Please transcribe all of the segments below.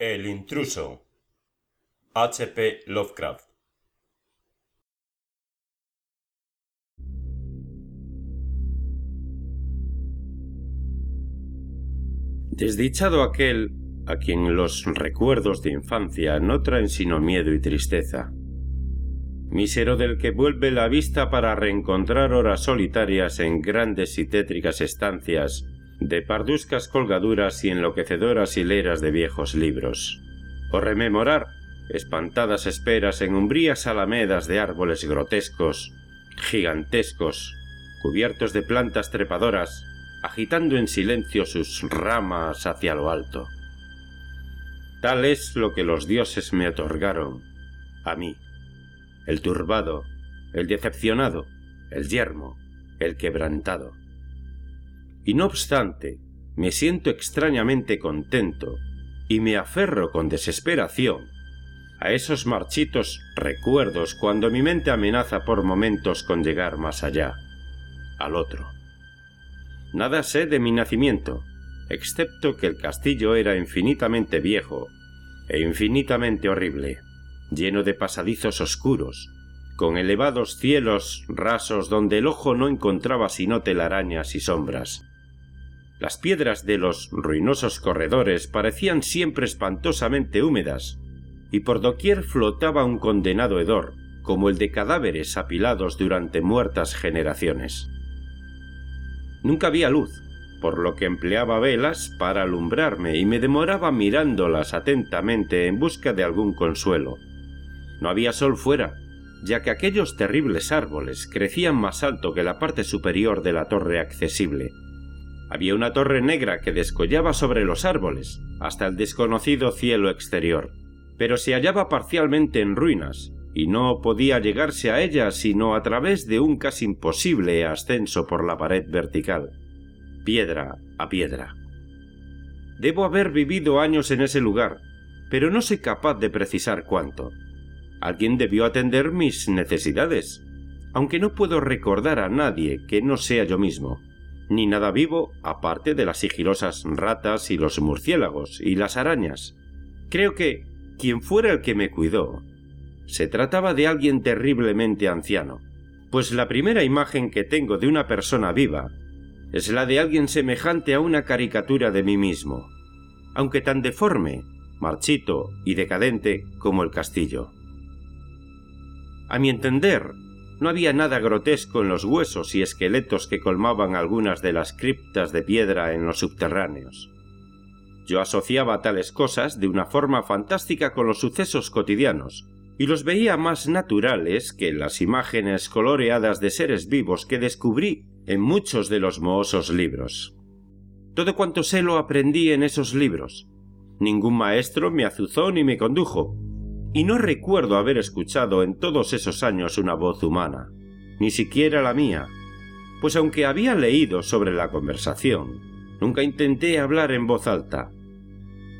El intruso. H.P. Lovecraft. Desdichado aquel a quien los recuerdos de infancia no traen sino miedo y tristeza. Mísero del que vuelve la vista para reencontrar horas solitarias en grandes y tétricas estancias de parduscas colgaduras y enloquecedoras hileras de viejos libros, o rememorar espantadas esperas en umbrías alamedas de árboles grotescos, gigantescos, cubiertos de plantas trepadoras, agitando en silencio sus ramas hacia lo alto. Tal es lo que los dioses me otorgaron a mí, el turbado, el decepcionado, el yermo, el quebrantado. Y no obstante, me siento extrañamente contento y me aferro con desesperación a esos marchitos recuerdos cuando mi mente amenaza por momentos con llegar más allá, al otro. Nada sé de mi nacimiento, excepto que el castillo era infinitamente viejo e infinitamente horrible, lleno de pasadizos oscuros, con elevados cielos rasos donde el ojo no encontraba sino telarañas y sombras. Las piedras de los ruinosos corredores parecían siempre espantosamente húmedas, y por doquier flotaba un condenado hedor, como el de cadáveres apilados durante muertas generaciones. Nunca había luz, por lo que empleaba velas para alumbrarme y me demoraba mirándolas atentamente en busca de algún consuelo. No había sol fuera, ya que aquellos terribles árboles crecían más alto que la parte superior de la torre accesible. Había una torre negra que descollaba sobre los árboles, hasta el desconocido cielo exterior, pero se hallaba parcialmente en ruinas, y no podía llegarse a ella sino a través de un casi imposible ascenso por la pared vertical piedra a piedra. Debo haber vivido años en ese lugar, pero no soy capaz de precisar cuánto. Alguien debió atender mis necesidades, aunque no puedo recordar a nadie que no sea yo mismo, ni nada vivo aparte de las sigilosas ratas y los murciélagos y las arañas. Creo que, quien fuera el que me cuidó, se trataba de alguien terriblemente anciano, pues la primera imagen que tengo de una persona viva es la de alguien semejante a una caricatura de mí mismo, aunque tan deforme, marchito y decadente como el castillo. A mi entender, no había nada grotesco en los huesos y esqueletos que colmaban algunas de las criptas de piedra en los subterráneos. Yo asociaba tales cosas de una forma fantástica con los sucesos cotidianos, y los veía más naturales que las imágenes coloreadas de seres vivos que descubrí en muchos de los mohosos libros. Todo cuanto sé lo aprendí en esos libros. Ningún maestro me azuzó ni me condujo, y no recuerdo haber escuchado en todos esos años una voz humana, ni siquiera la mía, pues aunque había leído sobre la conversación, nunca intenté hablar en voz alta.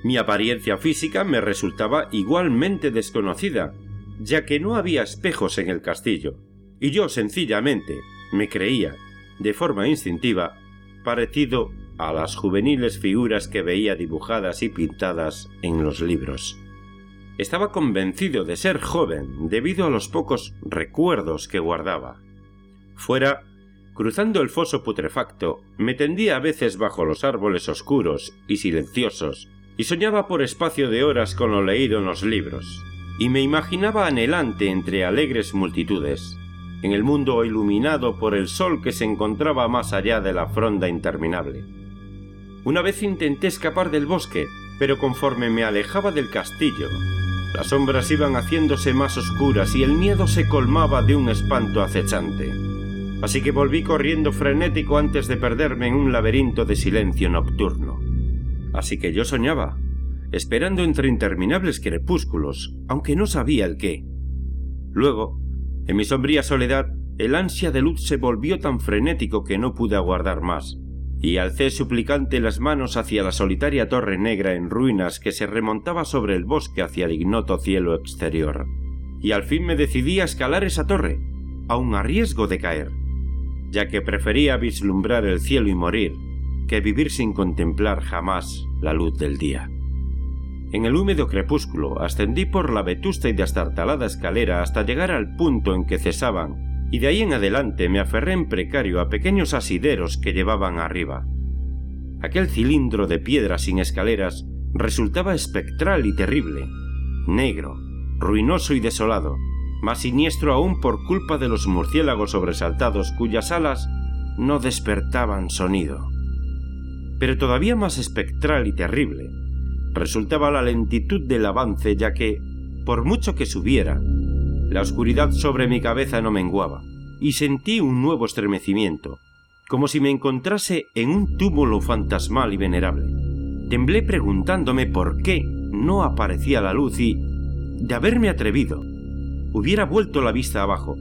Mi apariencia física me resultaba igualmente desconocida, ya que no había espejos en el castillo, y yo sencillamente me creía de forma instintiva, parecido a las juveniles figuras que veía dibujadas y pintadas en los libros. Estaba convencido de ser joven debido a los pocos recuerdos que guardaba. Fuera, cruzando el foso putrefacto, me tendía a veces bajo los árboles oscuros y silenciosos, y soñaba por espacio de horas con lo leído en los libros, y me imaginaba anhelante entre alegres multitudes, en el mundo iluminado por el sol que se encontraba más allá de la fronda interminable. Una vez intenté escapar del bosque, pero conforme me alejaba del castillo, las sombras iban haciéndose más oscuras y el miedo se colmaba de un espanto acechante. Así que volví corriendo frenético antes de perderme en un laberinto de silencio nocturno. Así que yo soñaba, esperando entre interminables crepúsculos, aunque no sabía el qué. Luego, en mi sombría soledad, el ansia de luz se volvió tan frenético que no pude aguardar más, y alcé suplicante las manos hacia la solitaria torre negra en ruinas que se remontaba sobre el bosque hacia el ignoto cielo exterior. Y al fin me decidí a escalar esa torre, aun a riesgo de caer, ya que prefería vislumbrar el cielo y morir, que vivir sin contemplar jamás la luz del día. En el húmedo crepúsculo ascendí por la vetusta y destartalada escalera hasta llegar al punto en que cesaban, y de ahí en adelante me aferré en precario a pequeños asideros que llevaban arriba. Aquel cilindro de piedra sin escaleras resultaba espectral y terrible, negro, ruinoso y desolado, más siniestro aún por culpa de los murciélagos sobresaltados cuyas alas no despertaban sonido. Pero todavía más espectral y terrible resultaba la lentitud del avance, ya que, por mucho que subiera, la oscuridad sobre mi cabeza no menguaba, y sentí un nuevo estremecimiento, como si me encontrase en un túmulo fantasmal y venerable. Temblé preguntándome por qué no aparecía la luz y, de haberme atrevido, hubiera vuelto la vista abajo.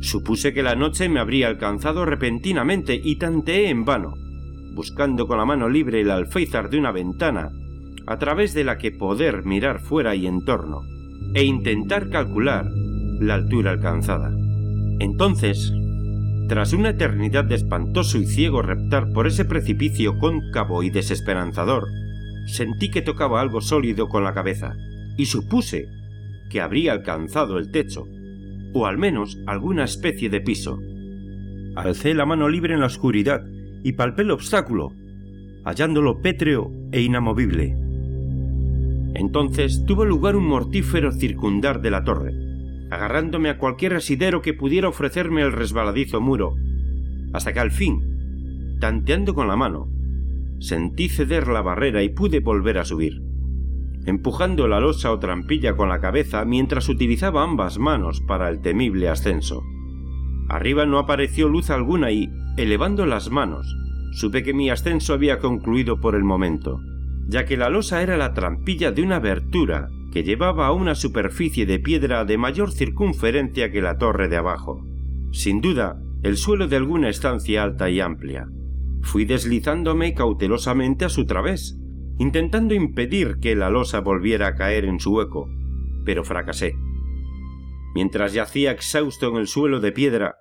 Supuse que la noche me habría alcanzado repentinamente y tanteé en vano, buscando con la mano libre el alféizar de una ventana a través de la que poder mirar fuera y en torno, e intentar calcular la altura alcanzada. Entonces, tras una eternidad de espantoso y ciego reptar por ese precipicio cóncavo y desesperanzador, sentí que tocaba algo sólido con la cabeza, y supuse que habría alcanzado el techo, o al menos alguna especie de piso. Alcé la mano libre en la oscuridad y palpé el obstáculo, hallándolo pétreo e inamovible. Entonces tuvo lugar un mortífero circundar de la torre, agarrándome a cualquier asidero que pudiera ofrecerme el resbaladizo muro, hasta que al fin, tanteando con la mano, sentí ceder la barrera y pude volver a subir, empujando la losa o trampilla con la cabeza mientras utilizaba ambas manos para el temible ascenso. Arriba no apareció luz alguna y, elevando las manos, supe que mi ascenso había concluido por el momento ya que la losa era la trampilla de una abertura que llevaba a una superficie de piedra de mayor circunferencia que la torre de abajo. Sin duda, el suelo de alguna estancia alta y amplia. Fui deslizándome cautelosamente a su través, intentando impedir que la losa volviera a caer en su hueco, pero fracasé. Mientras yacía exhausto en el suelo de piedra,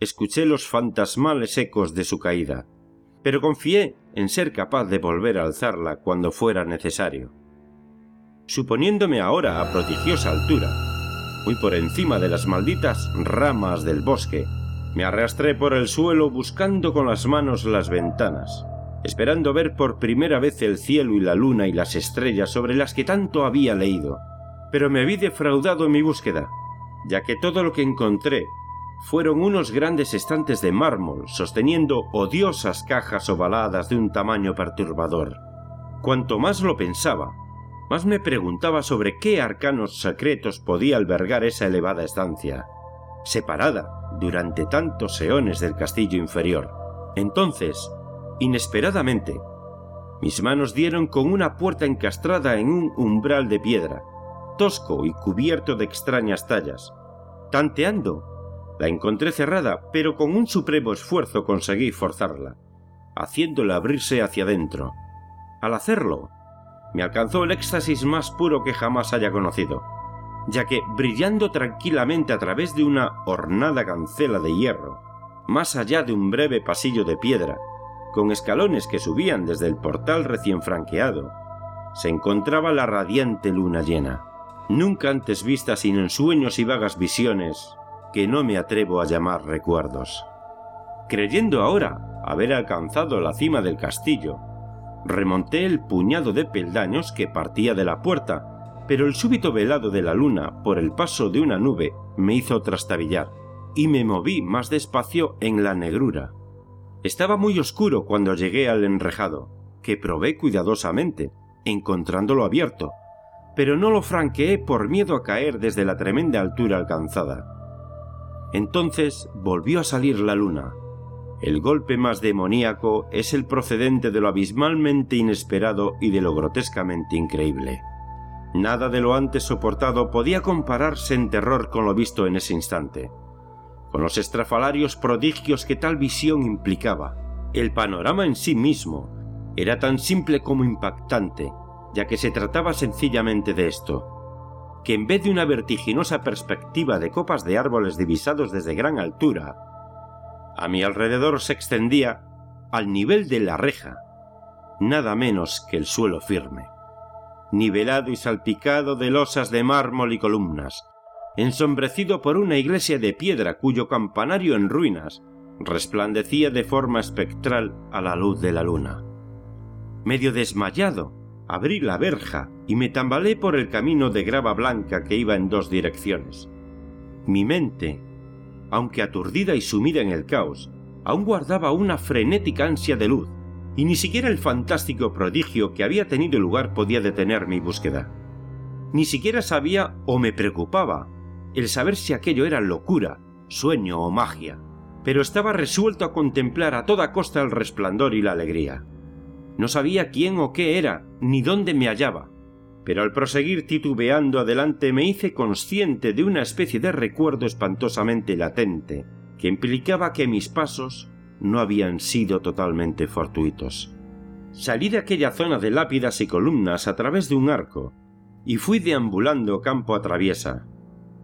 escuché los fantasmales ecos de su caída pero confié en ser capaz de volver a alzarla cuando fuera necesario. Suponiéndome ahora a prodigiosa altura, muy por encima de las malditas ramas del bosque, me arrastré por el suelo buscando con las manos las ventanas, esperando ver por primera vez el cielo y la luna y las estrellas sobre las que tanto había leído. Pero me vi defraudado en mi búsqueda, ya que todo lo que encontré fueron unos grandes estantes de mármol sosteniendo odiosas cajas ovaladas de un tamaño perturbador. Cuanto más lo pensaba, más me preguntaba sobre qué arcanos secretos podía albergar esa elevada estancia, separada durante tantos eones del castillo inferior. Entonces, inesperadamente, mis manos dieron con una puerta encastrada en un umbral de piedra, tosco y cubierto de extrañas tallas. Tanteando, la encontré cerrada, pero con un supremo esfuerzo conseguí forzarla, haciéndola abrirse hacia adentro. Al hacerlo, me alcanzó el éxtasis más puro que jamás haya conocido, ya que, brillando tranquilamente a través de una ornada cancela de hierro, más allá de un breve pasillo de piedra, con escalones que subían desde el portal recién franqueado, se encontraba la radiante luna llena, nunca antes vista sin en sueños y vagas visiones, que no me atrevo a llamar recuerdos. Creyendo ahora haber alcanzado la cima del castillo, remonté el puñado de peldaños que partía de la puerta, pero el súbito velado de la luna por el paso de una nube me hizo trastabillar, y me moví más despacio en la negrura. Estaba muy oscuro cuando llegué al enrejado, que probé cuidadosamente, encontrándolo abierto, pero no lo franqueé por miedo a caer desde la tremenda altura alcanzada. Entonces volvió a salir la luna. El golpe más demoníaco es el procedente de lo abismalmente inesperado y de lo grotescamente increíble. Nada de lo antes soportado podía compararse en terror con lo visto en ese instante, con los estrafalarios prodigios que tal visión implicaba. El panorama en sí mismo era tan simple como impactante, ya que se trataba sencillamente de esto, que en vez de una vertiginosa perspectiva de copas de árboles divisados desde gran altura, a mi alrededor se extendía, al nivel de la reja, nada menos que el suelo firme. nivelado y salpicado de losas de mármol y columnas, ensombrecido por una iglesia de piedra cuyo campanario en ruinas resplandecía de forma espectral a la luz de la luna. Medio desmayado, abrí la verja y me tambalé por el camino de grava blanca que iba en dos direcciones. Mi mente, aunque aturdida y sumida en el caos, aún guardaba una frenética ansia de luz, y ni siquiera el fantástico prodigio que había tenido lugar podía detener mi búsqueda. Ni siquiera sabía o me preocupaba el saber si aquello era locura, sueño o magia, pero estaba resuelto a contemplar a toda costa el resplandor y la alegría. No sabía quién o qué era, ni dónde me hallaba, pero al proseguir titubeando adelante me hice consciente de una especie de recuerdo espantosamente latente, que implicaba que mis pasos no habían sido totalmente fortuitos. Salí de aquella zona de lápidas y columnas a través de un arco, y fui deambulando campo a traviesa,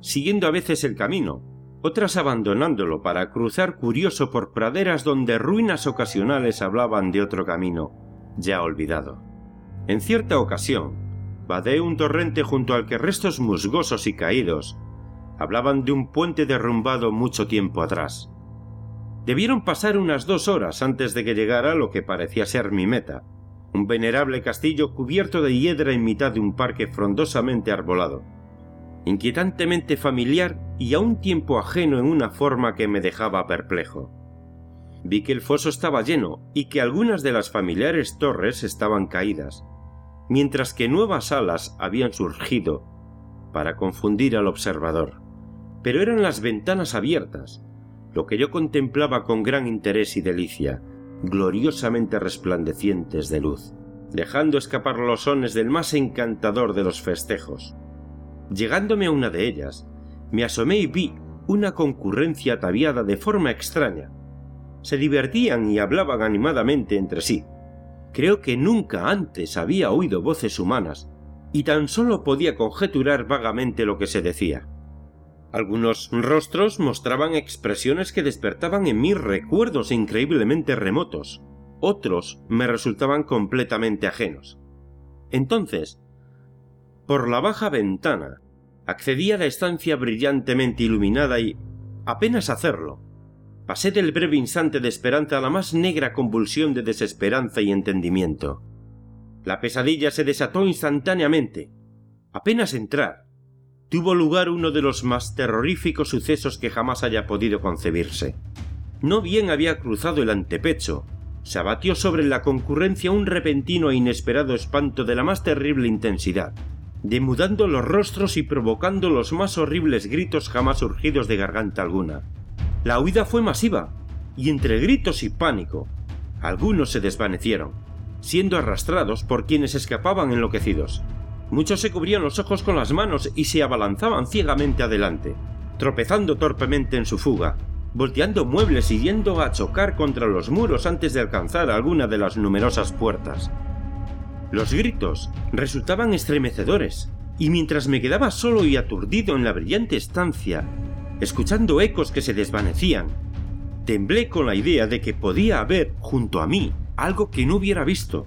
siguiendo a veces el camino, otras abandonándolo para cruzar curioso por praderas donde ruinas ocasionales hablaban de otro camino, ya olvidado. En cierta ocasión, vadé un torrente junto al que restos musgosos y caídos hablaban de un puente derrumbado mucho tiempo atrás. Debieron pasar unas dos horas antes de que llegara lo que parecía ser mi meta, un venerable castillo cubierto de hiedra en mitad de un parque frondosamente arbolado inquietantemente familiar y a un tiempo ajeno en una forma que me dejaba perplejo. Vi que el foso estaba lleno y que algunas de las familiares torres estaban caídas, mientras que nuevas alas habían surgido para confundir al observador. Pero eran las ventanas abiertas, lo que yo contemplaba con gran interés y delicia, gloriosamente resplandecientes de luz, dejando escapar los sones del más encantador de los festejos. Llegándome a una de ellas, me asomé y vi una concurrencia ataviada de forma extraña. Se divertían y hablaban animadamente entre sí. Creo que nunca antes había oído voces humanas, y tan solo podía conjeturar vagamente lo que se decía. Algunos rostros mostraban expresiones que despertaban en mí recuerdos increíblemente remotos, otros me resultaban completamente ajenos. Entonces por la baja ventana. Accedí a la estancia brillantemente iluminada y, apenas hacerlo, pasé del breve instante de esperanza a la más negra convulsión de desesperanza y entendimiento. La pesadilla se desató instantáneamente. Apenas entrar, tuvo lugar uno de los más terroríficos sucesos que jamás haya podido concebirse. No bien había cruzado el antepecho, se abatió sobre la concurrencia un repentino e inesperado espanto de la más terrible intensidad demudando los rostros y provocando los más horribles gritos jamás surgidos de garganta alguna. La huida fue masiva, y entre gritos y pánico, algunos se desvanecieron, siendo arrastrados por quienes escapaban enloquecidos. Muchos se cubrían los ojos con las manos y se abalanzaban ciegamente adelante, tropezando torpemente en su fuga, volteando muebles y yendo a chocar contra los muros antes de alcanzar alguna de las numerosas puertas. Los gritos resultaban estremecedores, y mientras me quedaba solo y aturdido en la brillante estancia, escuchando ecos que se desvanecían, temblé con la idea de que podía haber junto a mí algo que no hubiera visto.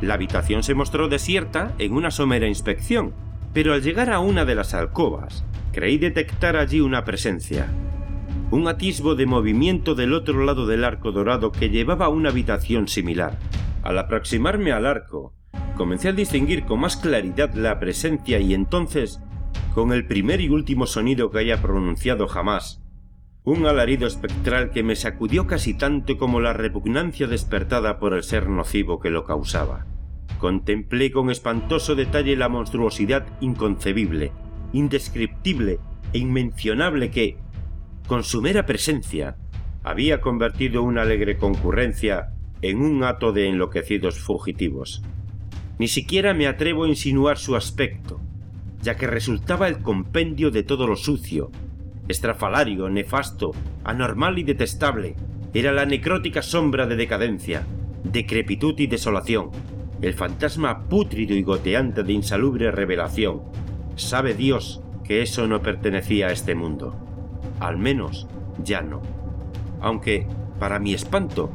La habitación se mostró desierta en una somera inspección, pero al llegar a una de las alcobas, creí detectar allí una presencia. Un atisbo de movimiento del otro lado del arco dorado que llevaba a una habitación similar. Al aproximarme al arco, comencé a distinguir con más claridad la presencia y entonces, con el primer y último sonido que haya pronunciado jamás, un alarido espectral que me sacudió casi tanto como la repugnancia despertada por el ser nocivo que lo causaba. Contemplé con espantoso detalle la monstruosidad inconcebible, indescriptible e inmencionable que, con su mera presencia, había convertido una alegre concurrencia en un hato de enloquecidos fugitivos. Ni siquiera me atrevo a insinuar su aspecto, ya que resultaba el compendio de todo lo sucio, estrafalario, nefasto, anormal y detestable. Era la necrótica sombra de decadencia, decrepitud y desolación, el fantasma pútrido y goteante de insalubre revelación. Sabe Dios que eso no pertenecía a este mundo. Al menos ya no. Aunque, para mi espanto,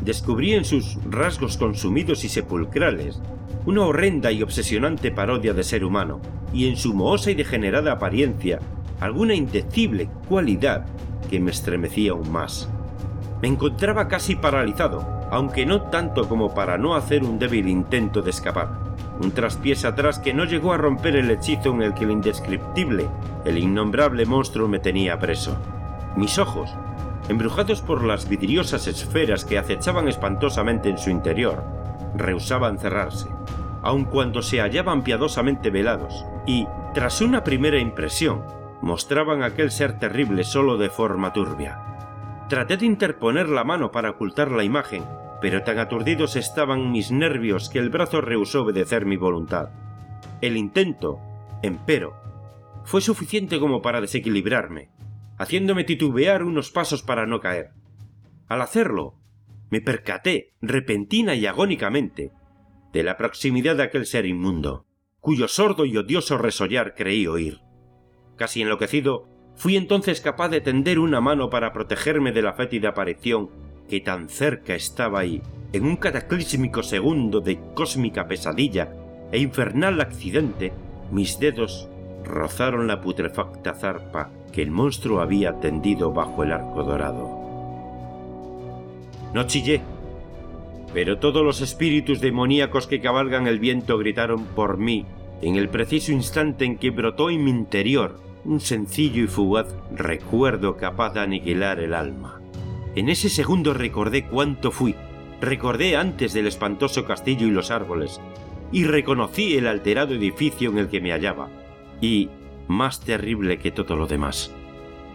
descubrí en sus rasgos consumidos y sepulcrales una horrenda y obsesionante parodia de ser humano, y en su mohosa y degenerada apariencia, alguna indecible cualidad que me estremecía aún más. Me encontraba casi paralizado, aunque no tanto como para no hacer un débil intento de escapar. Un traspiés atrás que no llegó a romper el hechizo en el que el indescriptible, el innombrable monstruo me tenía preso. Mis ojos, embrujados por las vidriosas esferas que acechaban espantosamente en su interior, rehusaban cerrarse, aun cuando se hallaban piadosamente velados, y, tras una primera impresión, mostraban aquel ser terrible solo de forma turbia. Traté de interponer la mano para ocultar la imagen, pero tan aturdidos estaban mis nervios que el brazo rehusó obedecer mi voluntad. El intento, empero, fue suficiente como para desequilibrarme, haciéndome titubear unos pasos para no caer. Al hacerlo, me percaté, repentina y agónicamente, de la proximidad de aquel ser inmundo, cuyo sordo y odioso resollar creí oír. Casi enloquecido, fui entonces capaz de tender una mano para protegerme de la fétida aparición que tan cerca estaba ahí, en un cataclísmico segundo de cósmica pesadilla e infernal accidente, mis dedos rozaron la putrefacta zarpa que el monstruo había tendido bajo el arco dorado. No chillé, pero todos los espíritus demoníacos que cabalgan el viento gritaron por mí en el preciso instante en que brotó en mi interior un sencillo y fugaz recuerdo capaz de aniquilar el alma. En ese segundo recordé cuánto fui, recordé antes del espantoso castillo y los árboles, y reconocí el alterado edificio en el que me hallaba, y, más terrible que todo lo demás,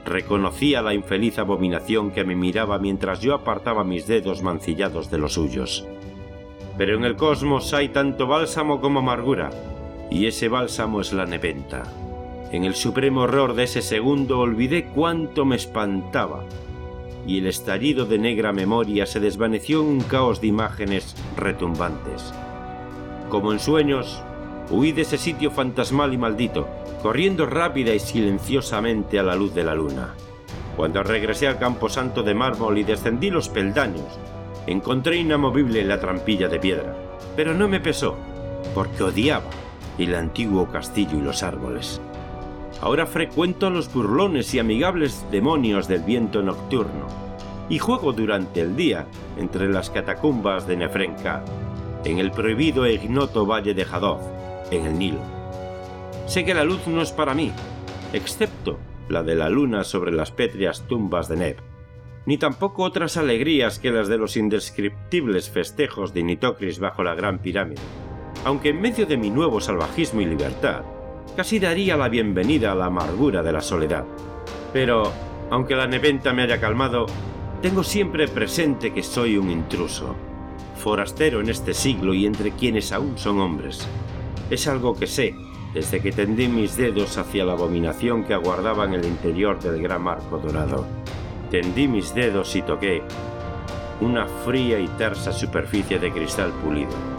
reconocí a la infeliz abominación que me miraba mientras yo apartaba mis dedos mancillados de los suyos. Pero en el cosmos hay tanto bálsamo como amargura, y ese bálsamo es la nepenta. En el supremo horror de ese segundo olvidé cuánto me espantaba, y el estallido de negra memoria se desvaneció en un caos de imágenes retumbantes. Como en sueños, huí de ese sitio fantasmal y maldito, corriendo rápida y silenciosamente a la luz de la luna. Cuando regresé al camposanto de mármol y descendí los peldaños, encontré inamovible la trampilla de piedra, pero no me pesó, porque odiaba el antiguo castillo y los árboles. Ahora frecuento a los burlones y amigables demonios del viento nocturno y juego durante el día entre las catacumbas de Nefrenka, en el prohibido e ignoto valle de Hadov, en el Nilo. Sé que la luz no es para mí, excepto la de la luna sobre las pétreas tumbas de Neb, ni tampoco otras alegrías que las de los indescriptibles festejos de Nitocris bajo la gran pirámide, aunque en medio de mi nuevo salvajismo y libertad, casi daría la bienvenida a la amargura de la soledad. Pero, aunque la neventa me haya calmado, tengo siempre presente que soy un intruso, forastero en este siglo y entre quienes aún son hombres. Es algo que sé desde que tendí mis dedos hacia la abominación que aguardaba en el interior del gran arco dorado. Tendí mis dedos y toqué una fría y tersa superficie de cristal pulido